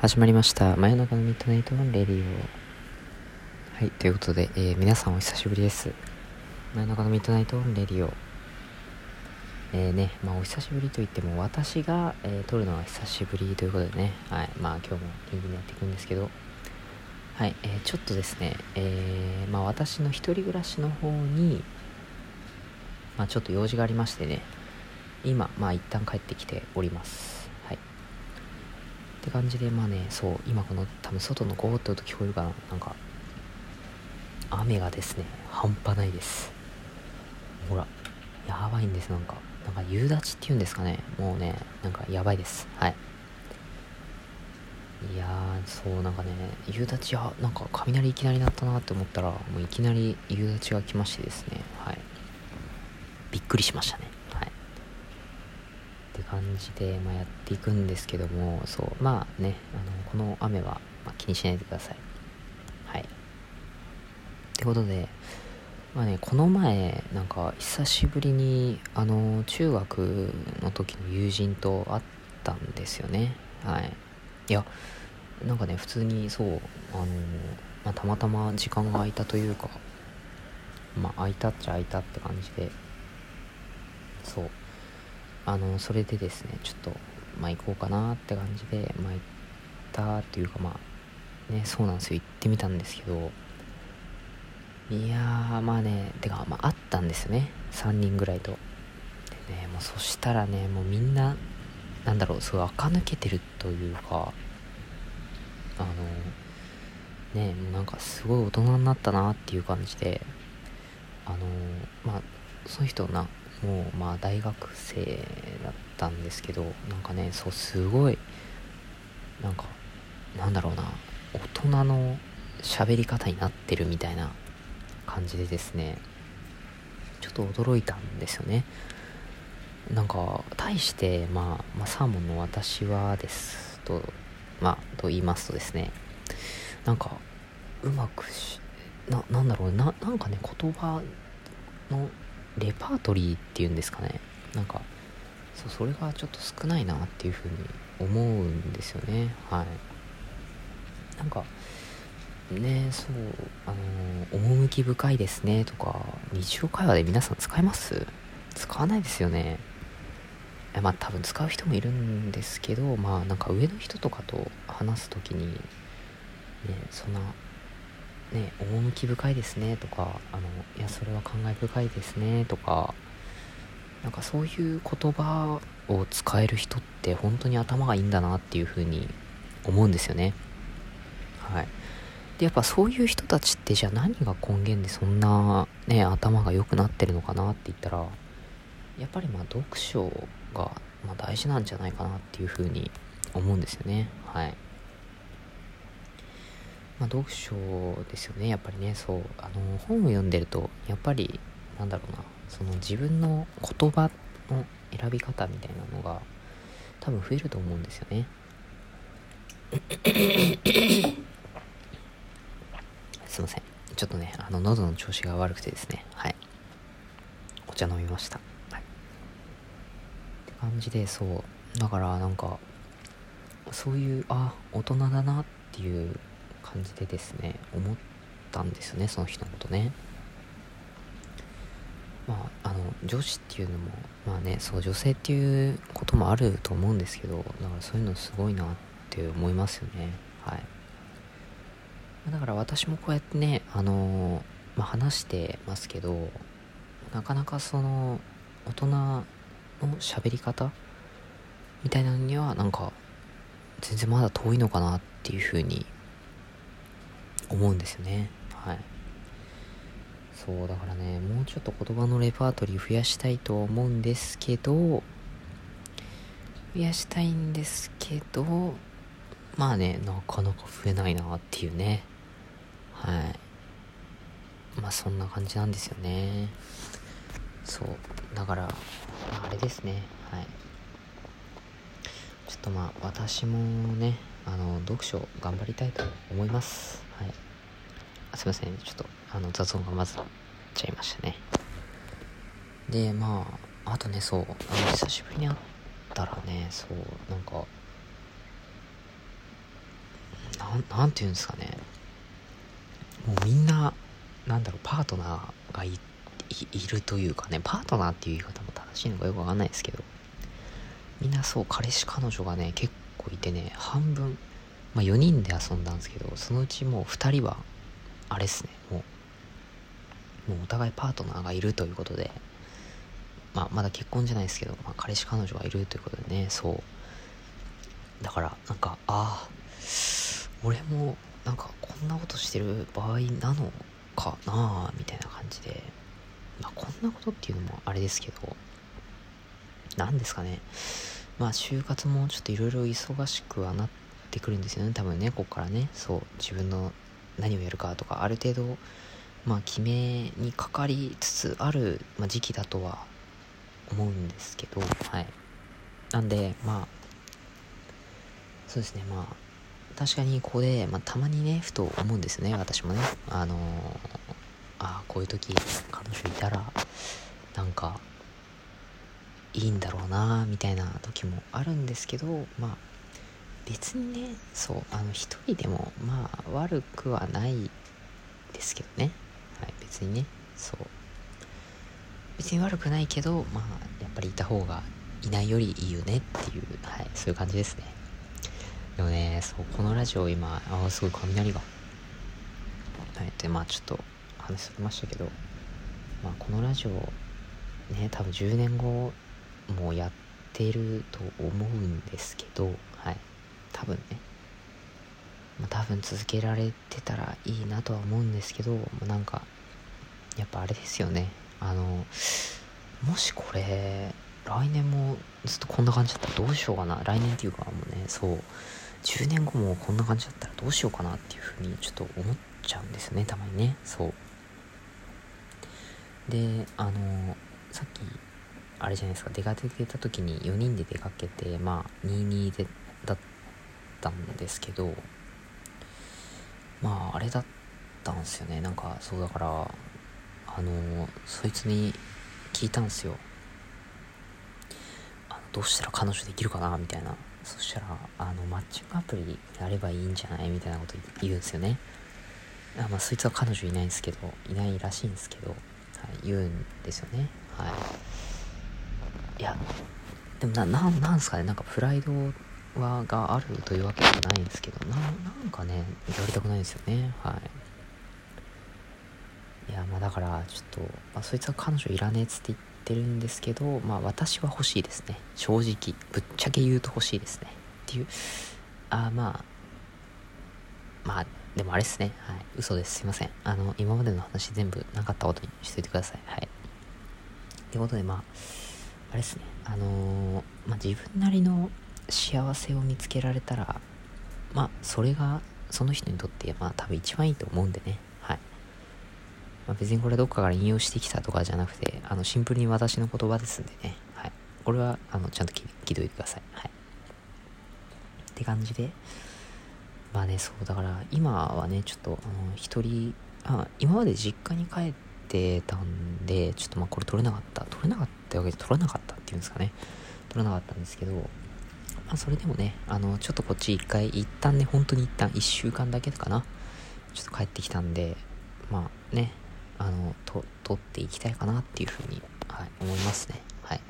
始まりました。真夜中の Midnight on Radio はいということで、えー、皆さんお久しぶりです。真夜中の Midnight on Radio えーねまあお久しぶりといっても私が、えー、撮るのは久しぶりということでね。はいまあ今日も元気にやっていくんですけど。はい、えー、ちょっとですねえー、まあ私の一人暮らしの方にまあちょっと用事がありましてね。今まあ一旦帰ってきております。って感じでまあねそう今この多分外のゴーって音聞こえるかななんか雨がですね半端ないです。ほらやばいんですなんか。なんか夕立っていうんですかね。もうねなんかやばいです。はい。いやそうなんかね夕立やなんか雷いきなり鳴ったなって思ったらもういきなり夕立が来ましてですね。はい。びっくりしましたね。感じで、まあ、やっていくんですけどもそうまあねあのこの雨は、まあ、気にしないでください。はい。ってことでまあねこの前なんか久しぶりにあの中学の時の友人と会ったんですよね。はい。いやなんかね普通にそうあの、まあ、たまたま時間が空いたというかまあ空いたっちゃ空いたって感じでそう。あのそれでですねちょっとまあ行こうかなって感じでまあ行ったっていうかまあねそうなんですよ。行ってみたんですけどいやーまあねてかまああったんですよね。3人ぐらいと。でねもうそしたらねもうみんななんだろうすごい垢抜けてるというかあのねもうなんかすごい大人になったなっていう感じであのまあその人なもうまあ大学生だったんですけどなんかねそうすごいなんかなんだろうな大人の喋り方になってるみたいな感じでですねちょっと驚いたんですよね。なんか対して、まあ、まあサーモンの私はですとまあと言いますとですねなんかうまくしななんだろうななんかね言葉のレパートリーっていうんですかね。なんかそうそれがちょっと少ないなっていうふうに思うんですよね。はい。なんかねそうあの趣深いですねとか日常会話で皆さん使います？使わないですよね。まあ多分使う人もいるんですけどまあなんか上の人とかと話す時にねそんなね、趣深いですねとか、あの、いや、それは感慨深いですねとか、なんかそういう言葉を使える人って本当に頭がいいんだなっていうふうに思うんですよね。はい。で、やっぱそういう人たちってじゃあ何が根源でそんなね、頭が良くなってるのかなって言ったら、やっぱりまあ読書がま大事なんじゃないかなっていうふうに思うんですよね。はい。まあ、読書ですよねやっぱりね。そうあの本を読んでるとやっぱりなんだろうなその自分の言葉の選び方みたいなのが多分増えると思うんですよね。すいません。ちょっとねあの喉の調子が悪くてですね。はい。お茶飲みました、はい、って感じでそう。だからなんかそういうあ大人だなっていう感じでですね思ったんですよねその人のことね。まああの女子っていうのもまあねそう女性っていうこともあると思うんですけどだからそういうのすごいなって思いますよね。はい。だから私もこうやってねあのまあ、話してますけどなかなかその大人の喋り方みたいなのにはなんか全然まだ遠いのかなっていうふうに思うんですよね。はい。そうだからねもうちょっと言葉のレパートリー増やしたいと思うんですけど増やしたいんですけどまあねなかなか増えないなっていうね。はい。まあそんな感じなんですよね。そう。だから、あれですね。はい。ちょっとまあ私もねあの読書頑張りたいと思います。はい。すいません。ちょっとあの雑音がまずっちゃいましたね。でまああとねそうあの久しぶりに会ったらねそうなんかななんていうんですかね。もうみんななんだろうパートナーがいるというかねパートナーっていう言い方も正しいのかよくわかんないですけどみんなそう彼氏彼女がね結いてね半分。まあ4人で遊んだんですけどそのうちもう2人はあれっすね。もうもうお互いパートナーがいるということで。まあまだ結婚じゃないですけど、まあ、彼氏彼女がいるということでね。そう。だからなんかああ俺もなんかこんなことしてる場合なのかなあみたいな感じで。まあこんなことっていうのもあれですけど何ですかね。まあ就活もちょっといろいろ忙しくはなってくるんですよね。多分ねここからね。そう自分の何をやるかとかある程度まあ決めにかかりつつある、ま、時期だとは思うんですけどはい。なんでまあそうですね。まあ確かにここで、まあ、たまにねふと思うんですね。私もね。あのー、あこういう時彼女いたらなんかいいんだろうなみたいな時もあるんですけどまあ別にねそうあの一人でもまあ悪くはないですけどね。はい別にねそう。別に悪くないけどまあやっぱりいた方がいないよりいいよねっていうはいそういう感じですね。でもね、そう、このラジオ今、ああ、すごい雷が。はい、で、まあちょっと話しましたけど、まあこのラジオ、ね、多分10年後もうやってると思うんですけど、はい、多分ね、まあ多分続けられてたらいいなとは思うんですけど、まあ、なんか、やっぱあれですよね、あの、もしこれ、来年もずっとこんな感じだったらどうしようかな。来年っていうかもうね、そう、10年後もこんな感じだったらどうしようかなっていうふうにちょっと思っちゃうんですよねたまにね。そう。であのさっきあれじゃないですか。出かけた時に4人で出かけてまあ22でだったんですけどまああれだったんですよね。なんかそうだからあのそいつに聞いたんですよ。あのどうしたら彼女できるかな？みたいな。そしたらあのマッチングアプリやればいいんじゃない？みたいなこと言うんですよね。あまあそいつは彼女いないんですけどいないらしいんですけど、はい、言うんですよね。はい。いやでもなななんすかねなんかプライドはがあるというわけではないんですけどななんかねやりたくないですよねはいいやまあだからちょっと、まあ、そいつは彼女いらねえっつって言ってるんですけど、まあ私は欲しいですね。正直。ぶっちゃけ言うと欲しいですね。っていう。あまあ、まあ、でもあれですね。はい。嘘です。すいません。あの、今までの話全部なかったことにしといてください。はい。ってことで、まあ、あれですね。あのー、まあ自分なりの幸せを見つけられたら、まあ、それが、その人にとって、まあ多分一番いいと思うんでねはい。まあ、別にこれどっかから引用してきたとかじゃなくて、あの、シンプルに私の言葉ですんでね。はい。これは、あの、ちゃんと聞いておいてください。はい。って感じで、まあね、そう、だから、今はね、ちょっと、あの、一人、あ、今まで実家に帰ってたんで、ちょっとまあこれ取れなかった。取れなかったわけで取れなかったっていうんですかね。取れなかったんですけど、まあそれでもね、あの、ちょっとこっち一回、一旦ね、本当に一旦一週間だけかな。ちょっと帰ってきたんで、まあね、あのと取っていきたいかなっていうふうに、はい、思いますねはいっ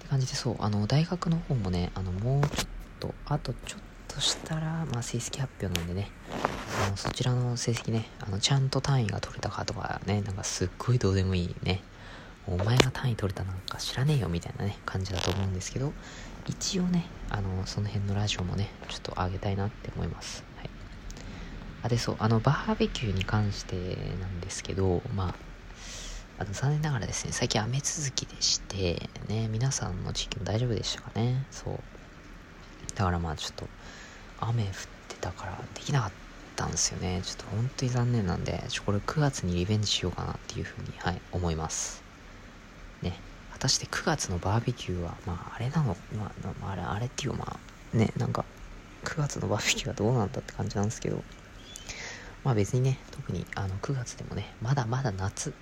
て感じでそうあの大学の方もねあのもうちょっとあとちょっとしたら、まあ、成績発表なんでねあのそちらの成績ねあのちゃんと単位が取れたかとかねなんかすっごいどうでもいいね。お前が単位取れたなんか知らねえよみたいなね感じだと思うんですけど一応ねあのその辺のラジオもねちょっと上げたいなって思います。はい。あ、で、そう、あの、バーベキューに関してなんですけど、まあ、あの、残念ながらですね、最近雨続きでして、ね、皆さんの地域も大丈夫でしたかね、そう。だからまあ、ちょっと、雨降ってたからできなかった。たんですよね。ちょっと本当に残念なんで、ちょ、これ9月にリベンジしようかなっていうふうに、はい、思います。ね。果たして9月のバーベキューは、まあ、あれなの、まあ、あれ、あれっていうかまあ、ね、なんか、9月のバーベキューはどうなんだって感じなんですけど、まあ別にね、特にあの9月でもね、まだまだ夏、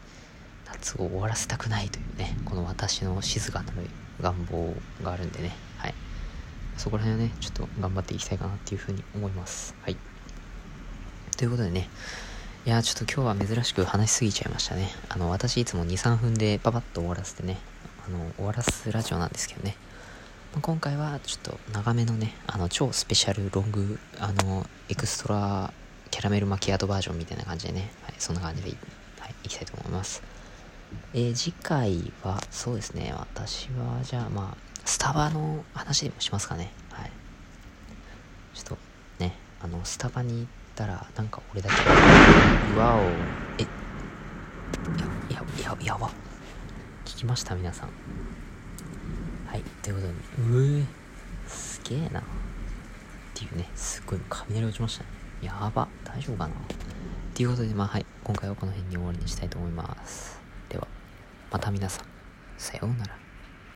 夏を終わらせたくないというね、この私の静かなる願望があるんでね、はい。そこら辺はねちょっと頑張っていきたいかなっていうふうに思いますはいということでね。いやちょっと今日は珍しく話しすぎちゃいましたね。あの私いつも23分でパパッと終わらせてねあの終わらすラジオなんですけどね。ま今回はちょっと長めのねあの超スペシャルロングあのエクストラキャラメルマキアートバージョンみたいな感じでね、はい、そんな感じでい,、はい、いきたいと思います。えー、次回はそうですね。私はじゃあまあスタバの話でもしますかね。はい。ちょっとねあのスタバに行ったらなんか俺だけ。うわお。えややややば。聞きました？皆さん。はいということで。うえすげえな。っていうねすっごい雷落ちましたね。やば。大丈夫かな？っていうことでまあはい。今回はこの辺に終わりにしたいと思います。ではまた皆さん。さようなら